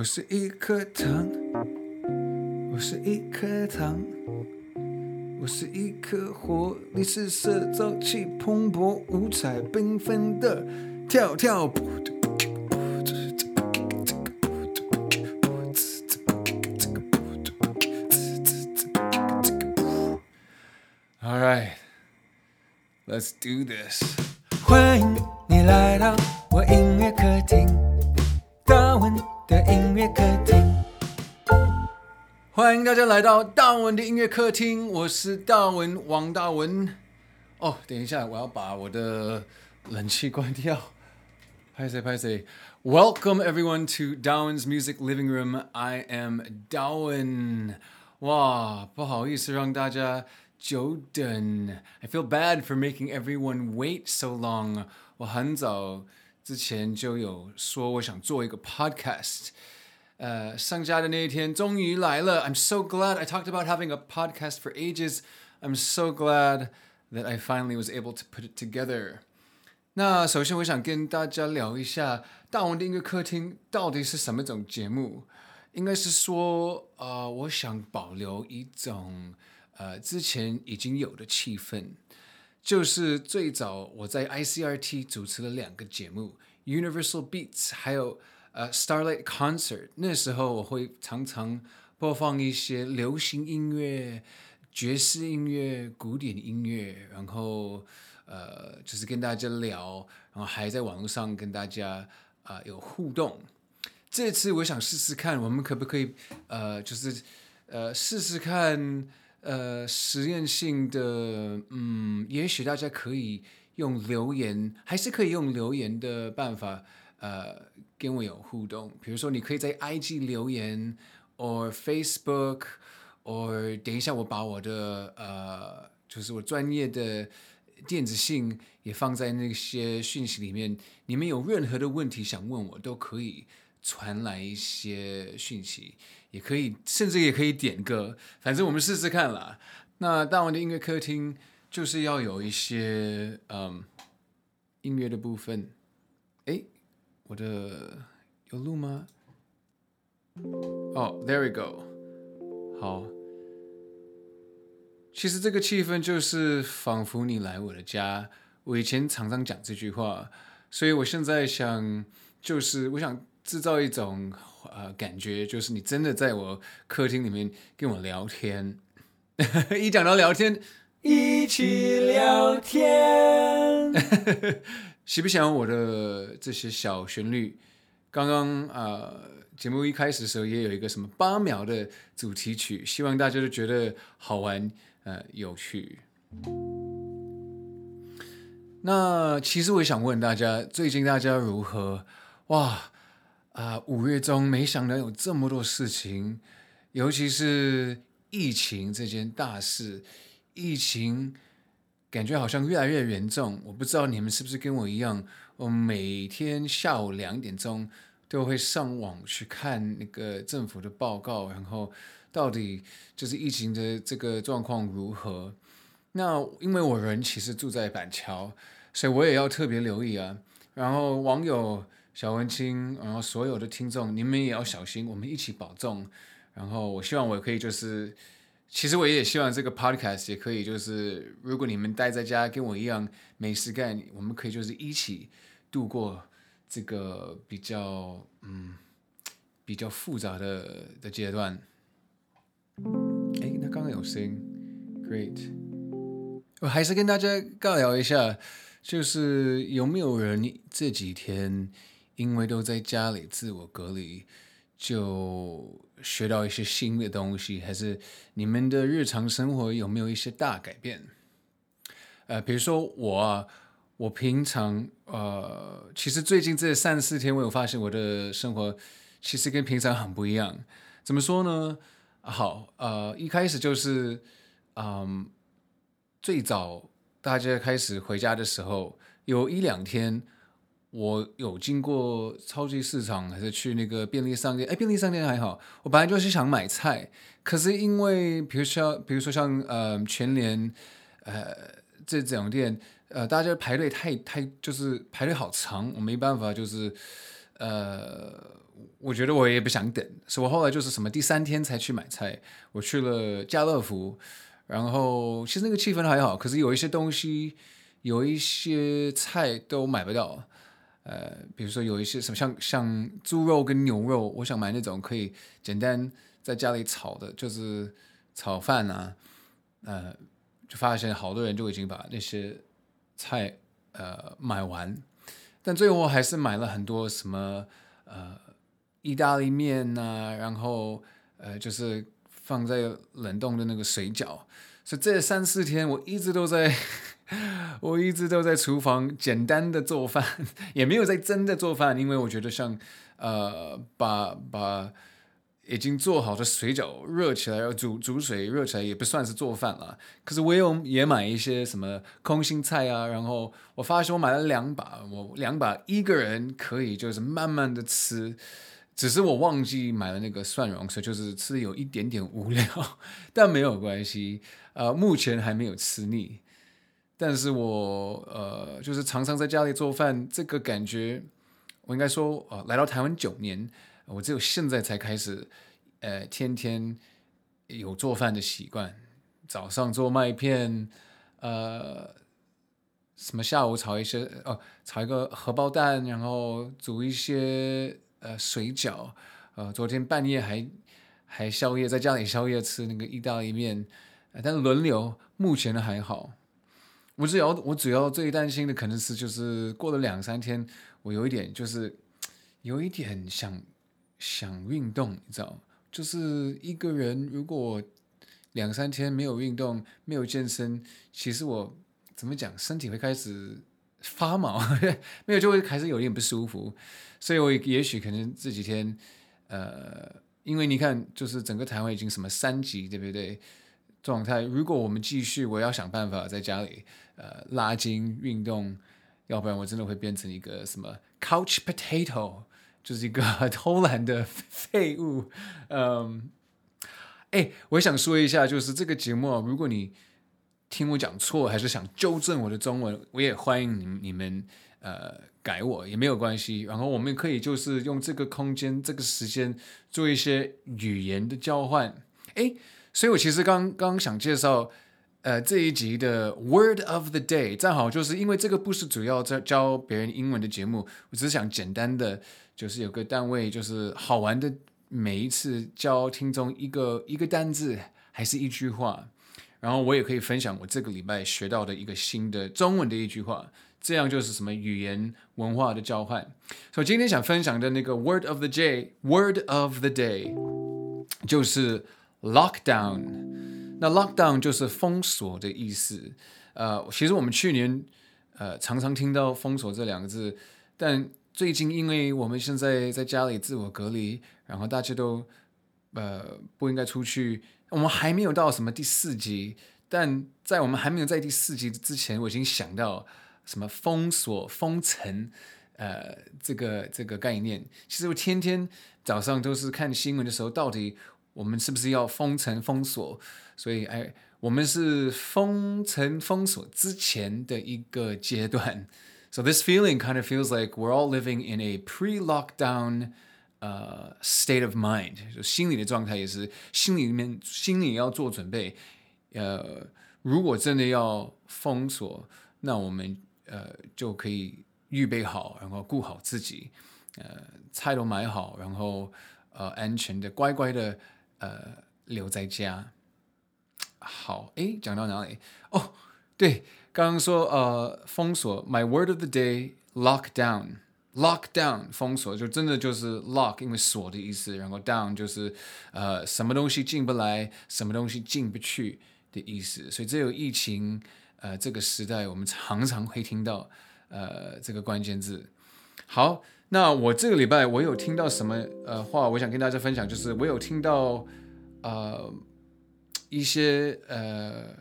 我是一颗糖，我是一颗糖，我是一颗活力四射、朝气蓬勃、五彩缤纷的跳跳噗噗噗噗。All right, let's do this. 欢迎你来到我音乐客厅，大文。的音乐客厅，欢迎大家来到大文的音乐客厅。我是大文王大文。哦，等一下，我要把我的冷气关掉。拍谁拍谁？Welcome everyone to Darwin's Music Living Room. I am Darwin。哇，不好意思让大家久等。I feel bad for making everyone wait so long。我很早。 之前就有说我想做一个 podcast，呃，上架的那一天终于来了。I'm so glad I talked about having a podcast for ages. I'm so glad that I finally was able to put it together. 那首先我想跟大家聊一下大王的音乐客厅到底是什么种节目？应该是说，呃，我想保留一种呃之前已经有的气氛。就是最早我在 ICRT 主持了两个节目，Universal Beats，还有呃 Starlight Concert。那时候我会常常播放一些流行音乐、爵士音乐、古典音乐，然后呃就是跟大家聊，然后还在网络上跟大家啊、有互动。这次我想试试看，我们可不可以呃就是呃试试看。呃，实验性的，嗯，也许大家可以用留言，还是可以用留言的办法，呃，跟我有互动。比如说，你可以在 IG 留言，or Facebook，or 等一下我把我的呃，就是我专业的电子信也放在那些讯息里面。你们有任何的问题想问我，都可以传来一些讯息。也可以，甚至也可以点歌，反正我们试试看啦。那大王的音乐客厅就是要有一些嗯音乐的部分。诶，我的有录吗？哦，there we go。好，其实这个气氛就是仿佛你来我的家。我以前常常讲这句话，所以我现在想，就是我想制造一种。呃，感觉就是你真的在我客厅里面跟我聊天，一讲到聊天，一起聊天，喜不喜欢我的这些小旋律？刚刚呃，节目一开始的时候也有一个什么八秒的主题曲，希望大家都觉得好玩，呃，有趣。那其实我也想问大家，最近大家如何？哇！啊、五月中没想到有这么多事情，尤其是疫情这件大事，疫情感觉好像越来越严重。我不知道你们是不是跟我一样，我每天下午两点钟都会上网去看那个政府的报告，然后到底就是疫情的这个状况如何。那因为我人其实住在板桥，所以我也要特别留意啊。然后网友。小文青，然后所有的听众，你们也要小心，我们一起保重。然后我希望我可以就是，其实我也希望这个 podcast 也可以就是，如果你们待在家跟我一样没事干，我们可以就是一起度过这个比较嗯比较复杂的的阶段。哎，那刚刚有声音，great。我还是跟大家尬聊一下，就是有没有人这几天？因为都在家里自我隔离，就学到一些新的东西，还是你们的日常生活有没有一些大改变？呃，比如说我啊，我平常呃，其实最近这三四天，我有发现我的生活其实跟平常很不一样。怎么说呢？好，呃，一开始就是，嗯，最早大家开始回家的时候，有一两天。我有经过超级市场，还是去那个便利商店？哎，便利商店还好。我本来就是想买菜，可是因为比如说，比如说像呃全联，呃这种店，呃大家排队太太就是排队好长，我没办法就是呃我觉得我也不想等，所以我后来就是什么第三天才去买菜。我去了家乐福，然后其实那个气氛还好，可是有一些东西，有一些菜都买不到。呃，比如说有一些什么像像猪肉跟牛肉，我想买那种可以简单在家里炒的，就是炒饭啊。呃，就发现好多人就已经把那些菜呃买完，但最后还是买了很多什么呃意大利面啊，然后呃就是放在冷冻的那个水饺。所以这三四天我一直都在。我一直都在厨房简单的做饭，也没有在真的做饭，因为我觉得像呃把把已经做好的水饺热起来，要煮煮水热起来也不算是做饭了。可是我有也买一些什么空心菜啊，然后我发现我买了两把，我两把一个人可以就是慢慢的吃，只是我忘记买了那个蒜蓉，所以就是吃的有一点点无聊，但没有关系，呃，目前还没有吃腻。但是我呃，就是常常在家里做饭，这个感觉，我应该说，呃，来到台湾九年，我只有现在才开始，呃，天天有做饭的习惯。早上做麦片，呃，什么下午炒一些，哦，炒一个荷包蛋，然后煮一些呃水饺，呃，昨天半夜还还宵夜，在家里宵夜吃那个意大利面，呃，但是轮流，目前的还好。我只要我主要最担心的可能是就是过了两三天，我有一点就是有一点想想运动，你知道吗，就是一个人如果两三天没有运动、没有健身，其实我怎么讲，身体会开始发毛，没有就会还是有点不舒服。所以我也许可能这几天，呃，因为你看，就是整个台湾已经什么三级，对不对？状态，如果我们继续，我要想办法在家里。呃，拉筋运动，要不然我真的会变成一个什么 couch potato，就是一个 偷懒的废物。嗯，哎，我想说一下，就是这个节目，如果你听我讲错，还是想纠正我的中文，我也欢迎你你们呃改我也没有关系。然后我们可以就是用这个空间、这个时间做一些语言的交换。哎，所以我其实刚刚想介绍。呃，这一集的 Word of the Day 正好就是因为这个不是主要在教别人英文的节目，我只是想简单的，就是有个单位，就是好玩的，每一次教听众一个一个单字，还是一句话，然后我也可以分享我这个礼拜学到的一个新的中文的一句话，这样就是什么语言文化的交换。所以今天想分享的那个 Word of the Day，Word of the Day 就是 Lockdown。那 lockdown 就是封锁的意思，呃，其实我们去年呃常常听到封锁这两个字，但最近因为我们现在在家里自我隔离，然后大家都呃不应该出去，我们还没有到什么第四级，但在我们还没有在第四级之前，我已经想到什么封锁、封城，呃，这个这个概念。其实我天天早上都是看新闻的时候，到底我们是不是要封城、封锁？所以，哎，我们是封城封锁之前的一个阶段。So this feeling kind of feels like we're all living in a pre-lockdown, uh, state of mind。就心理的状态也是，心里面心里要做准备。呃，如果真的要封锁，那我们呃就可以预备好，然后顾好自己，呃，菜都买好，然后呃安全的乖乖的呃留在家。好，诶，讲到哪里？哦，对，刚刚说呃，封锁。My word of the day，lock down Lock down，封锁就真的就是 lock，因为锁的意思，然后 down 就是呃什么东西进不来，什么东西进不去的意思。所以这有疫情呃这个时代，我们常常会听到呃这个关键字。好，那我这个礼拜我有听到什么呃话，我想跟大家分享，就是我有听到呃。一些呃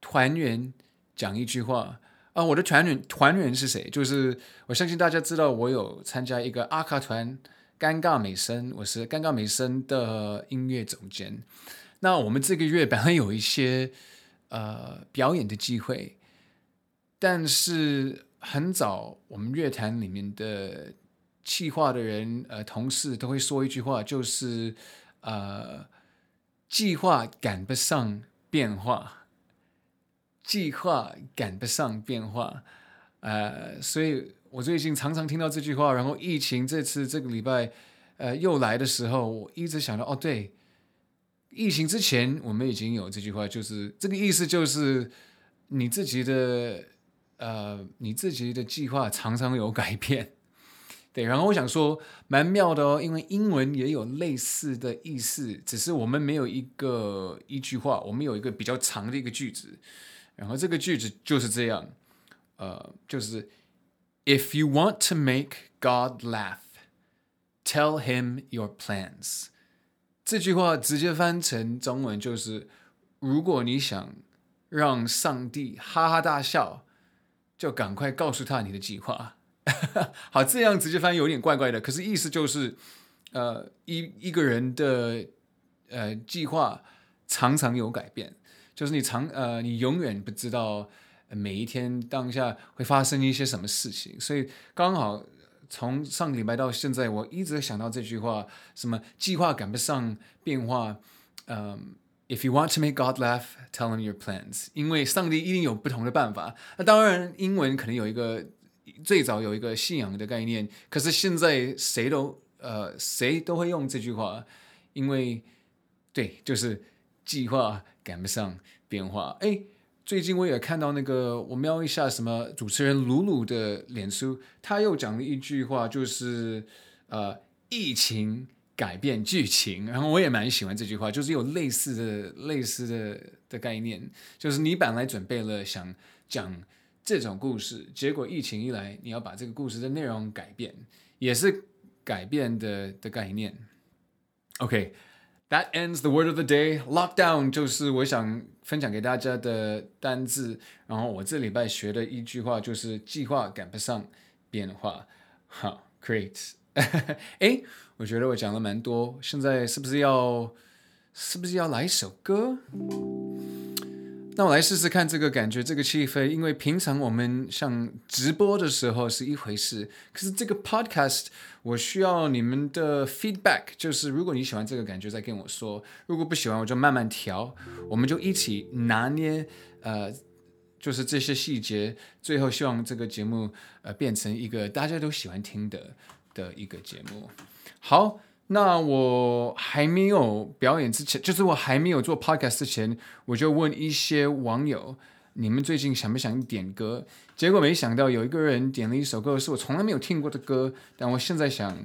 团员讲一句话啊，我的团员团员是谁？就是我相信大家知道，我有参加一个阿卡团尴尬美声，我是尴尬美声的音乐总监。那我们这个月本来有一些呃表演的机会，但是很早我们乐团里面的企划的人呃同事都会说一句话，就是呃计划赶不上变化，计划赶不上变化，呃，所以我最近常常听到这句话，然后疫情这次这个礼拜呃又来的时候，我一直想到哦，对，疫情之前我们已经有这句话，就是这个意思就是你自己的呃你自己的计划常常有改变。对，然后我想说蛮妙的哦，因为英文也有类似的意思，只是我们没有一个一句话，我们有一个比较长的一个句子，然后这个句子就是这样，呃，就是 If you want to make God laugh, tell him your plans。这句话直接翻成中文就是，如果你想让上帝哈哈大笑，就赶快告诉他你的计划。好，这样直接翻有点怪怪的，可是意思就是，呃，一一个人的呃计划常常有改变，就是你常呃你永远不知道每一天当下会发生一些什么事情，所以刚好从上个礼拜到现在，我一直想到这句话，什么计划赶不上变化，嗯、，If you want to make God laugh, tell him your plans，因为上帝一定有不同的办法。那当然，英文可能有一个。最早有一个信仰的概念，可是现在谁都呃谁都会用这句话，因为对，就是计划赶不上变化。哎，最近我也看到那个，我瞄一下什么主持人鲁鲁的脸书，他又讲了一句话，就是呃疫情改变剧情，然后我也蛮喜欢这句话，就是有类似的类似的的概念，就是你本来准备了想讲。这种故事，结果疫情一来，你要把这个故事的内容改变，也是改变的的概念。OK That ends the word of the day. Lockdown 就是我想分享给大家的单字。然后我这礼拜学的一句话就是计划赶不上变化。好，great。哎，我觉得我讲了蛮多，现在是不是要是不是要来一首歌？那我来试试看这个感觉，这个气氛，因为平常我们像直播的时候是一回事，可是这个 podcast 我需要你们的 feedback，就是如果你喜欢这个感觉，再跟我说；如果不喜欢，我就慢慢调，我们就一起拿捏，呃，就是这些细节，最后希望这个节目呃变成一个大家都喜欢听的的一个节目。好。那我还没有表演之前，就是我还没有做 podcast 之前，我就问一些网友，你们最近想不想点歌？结果没想到有一个人点了一首歌，是我从来没有听过的歌，但我现在想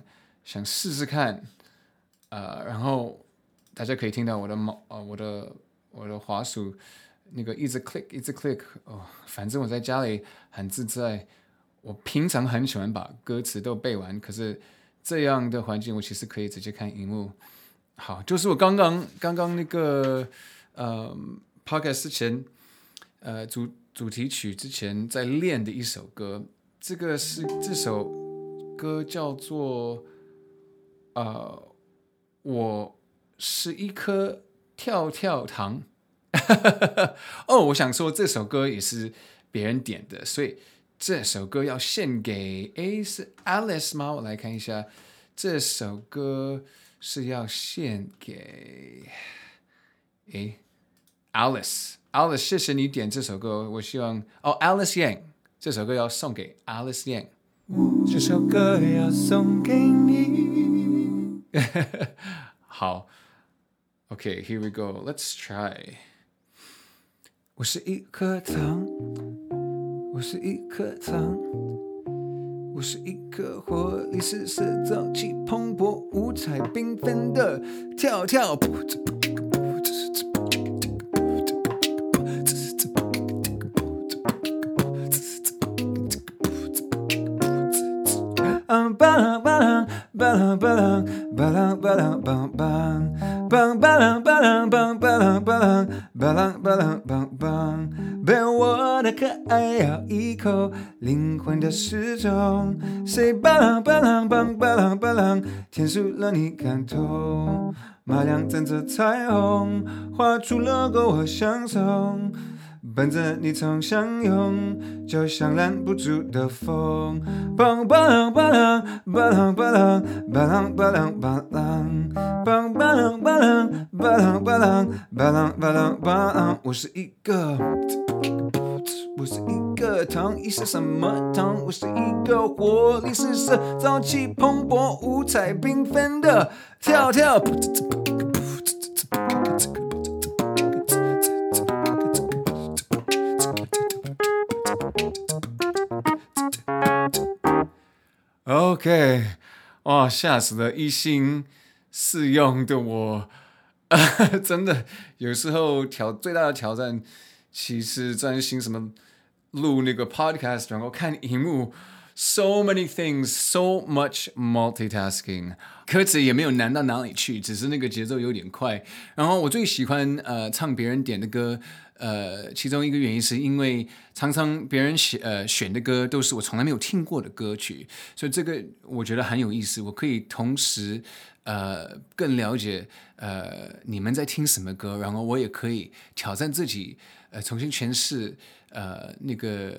想试试看，呃，然后大家可以听到我的猫，呃，我的我的滑鼠那个一直 click 一直 click，哦，反正我在家里很自在。我平常很喜欢把歌词都背完，可是。这样的环境，我其实可以直接看荧幕。好，就是我刚刚刚刚那个呃 podcast 之前，呃主主题曲之前在练的一首歌。这个是这首歌叫做呃，我是一颗跳跳糖。哦，我想说这首歌也是别人点的，所以。这首歌要献给，诶，是 Alice 吗？我来看一下，这首歌是要献给，诶，Alice，Alice，谢谢你点这首歌。我希望，哦，Alice Yang，这首歌要送给 Alice Yang。这首歌要送给你。好，OK，here we go，Let's try。我是一颗糖。我是一颗糖，我是一颗活力四射、朝气蓬勃、五彩缤纷的跳跳噗子噗子噗子噗子噗子噗子噗子噗子噗子啊巴拉巴的可爱咬一口，灵魂的时钟，谁巴郎巴郎梆巴郎巴郎，填入了你感动，马亮等着彩虹，画出 logo 和相送，伴着你从相拥，就像拦不住的风。棒棒棒啷棒啷棒啷棒啷棒啷棒啷棒棒棒啷棒啷棒啷棒啷棒啷棒啷。我是一个，我是一个糖，一是什么糖？我是一个活力四射、朝气蓬勃、五彩缤纷的跳跳。OK，哇，吓死了！一心四用的我，真的有时候挑最大的挑战，其实专心什么录那个 podcast，然后看荧幕，so many things，so much multitasking，歌词也没有难到哪里去，只是那个节奏有点快。然后我最喜欢呃唱别人点的歌。呃，其中一个原因是因为常常别人选呃选的歌都是我从来没有听过的歌曲，所以这个我觉得很有意思。我可以同时呃更了解呃你们在听什么歌，然后我也可以挑战自己呃重新诠释呃那个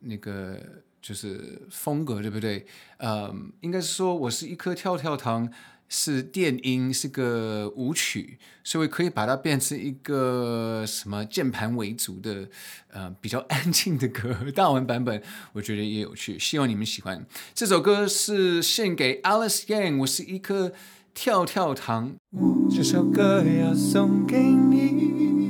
那个就是风格，对不对？呃，应该是说我是一颗跳跳糖。是电音，是个舞曲，所以可以把它变成一个什么键盘为主的，呃，比较安静的歌。大文版本我觉得也有趣，希望你们喜欢。这首歌是献给 Alice Yang，我是一颗跳跳糖。这首歌要送给你，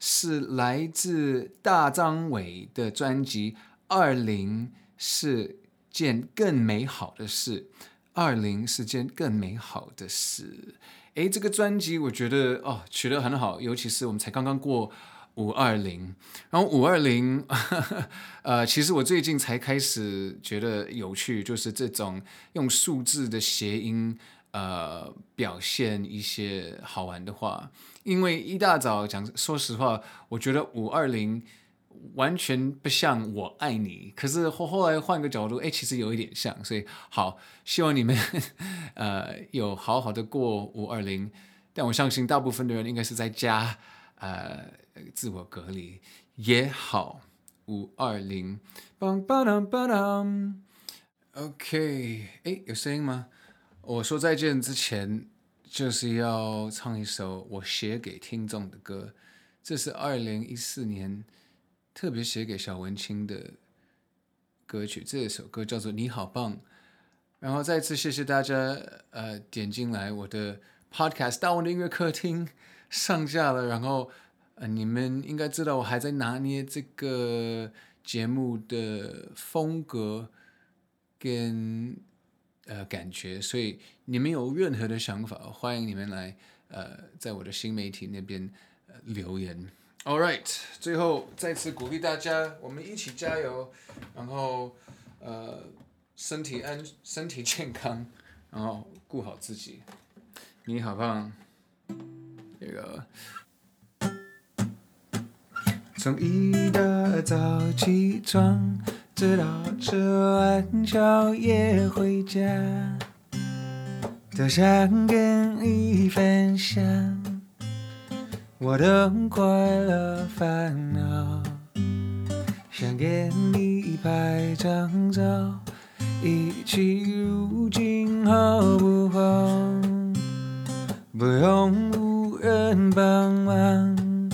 是来自大张伟的专辑《二零是件更美好的事》。二零是件更美好的事，诶，这个专辑我觉得哦取得很好，尤其是我们才刚刚过五二零，然后五二零，呃，其实我最近才开始觉得有趣，就是这种用数字的谐音，呃，表现一些好玩的话，因为一大早讲，说实话，我觉得五二零。完全不像我爱你，可是后后来换个角度，哎，其实有一点像，所以好，希望你们呃有好好的过五二零，但我相信大部分的人应该是在家呃自我隔离也好，五二零，梆梆当梆当，OK，哎，有声音吗？我说再见之前就是要唱一首我写给听众的歌，这是二零一四年。特别写给小文青的歌曲，这首歌叫做《你好棒》。然后再次谢谢大家，呃，点进来我的 Podcast《大文的音乐客厅》上架了。然后，呃，你们应该知道我还在拿捏这个节目的风格跟呃感觉，所以你们有任何的想法，欢迎你们来呃，在我的新媒体那边，呃，留言。All right，最后再次鼓励大家，我们一起加油，然后呃，身体安，身体健康，然后顾好自己。你好棒，这个从一大早起床，直到吃完宵夜回家，都想跟你分享。我的快乐烦恼，想给你拍张照，一起入镜好不好？不用无人帮忙，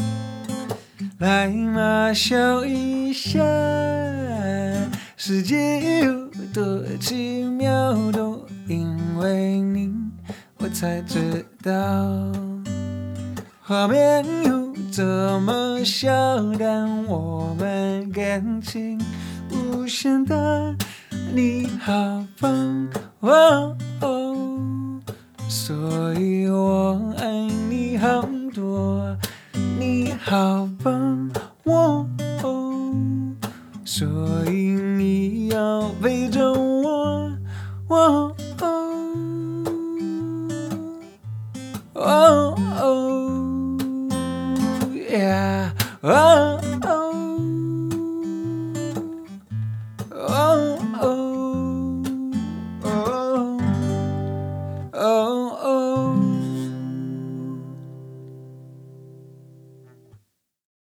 来嘛笑一下，世界有多奇妙，都因为你，我才知道。画面有这么小，但我们感情无限大。你好棒，哦哦，所以我爱你好多。你好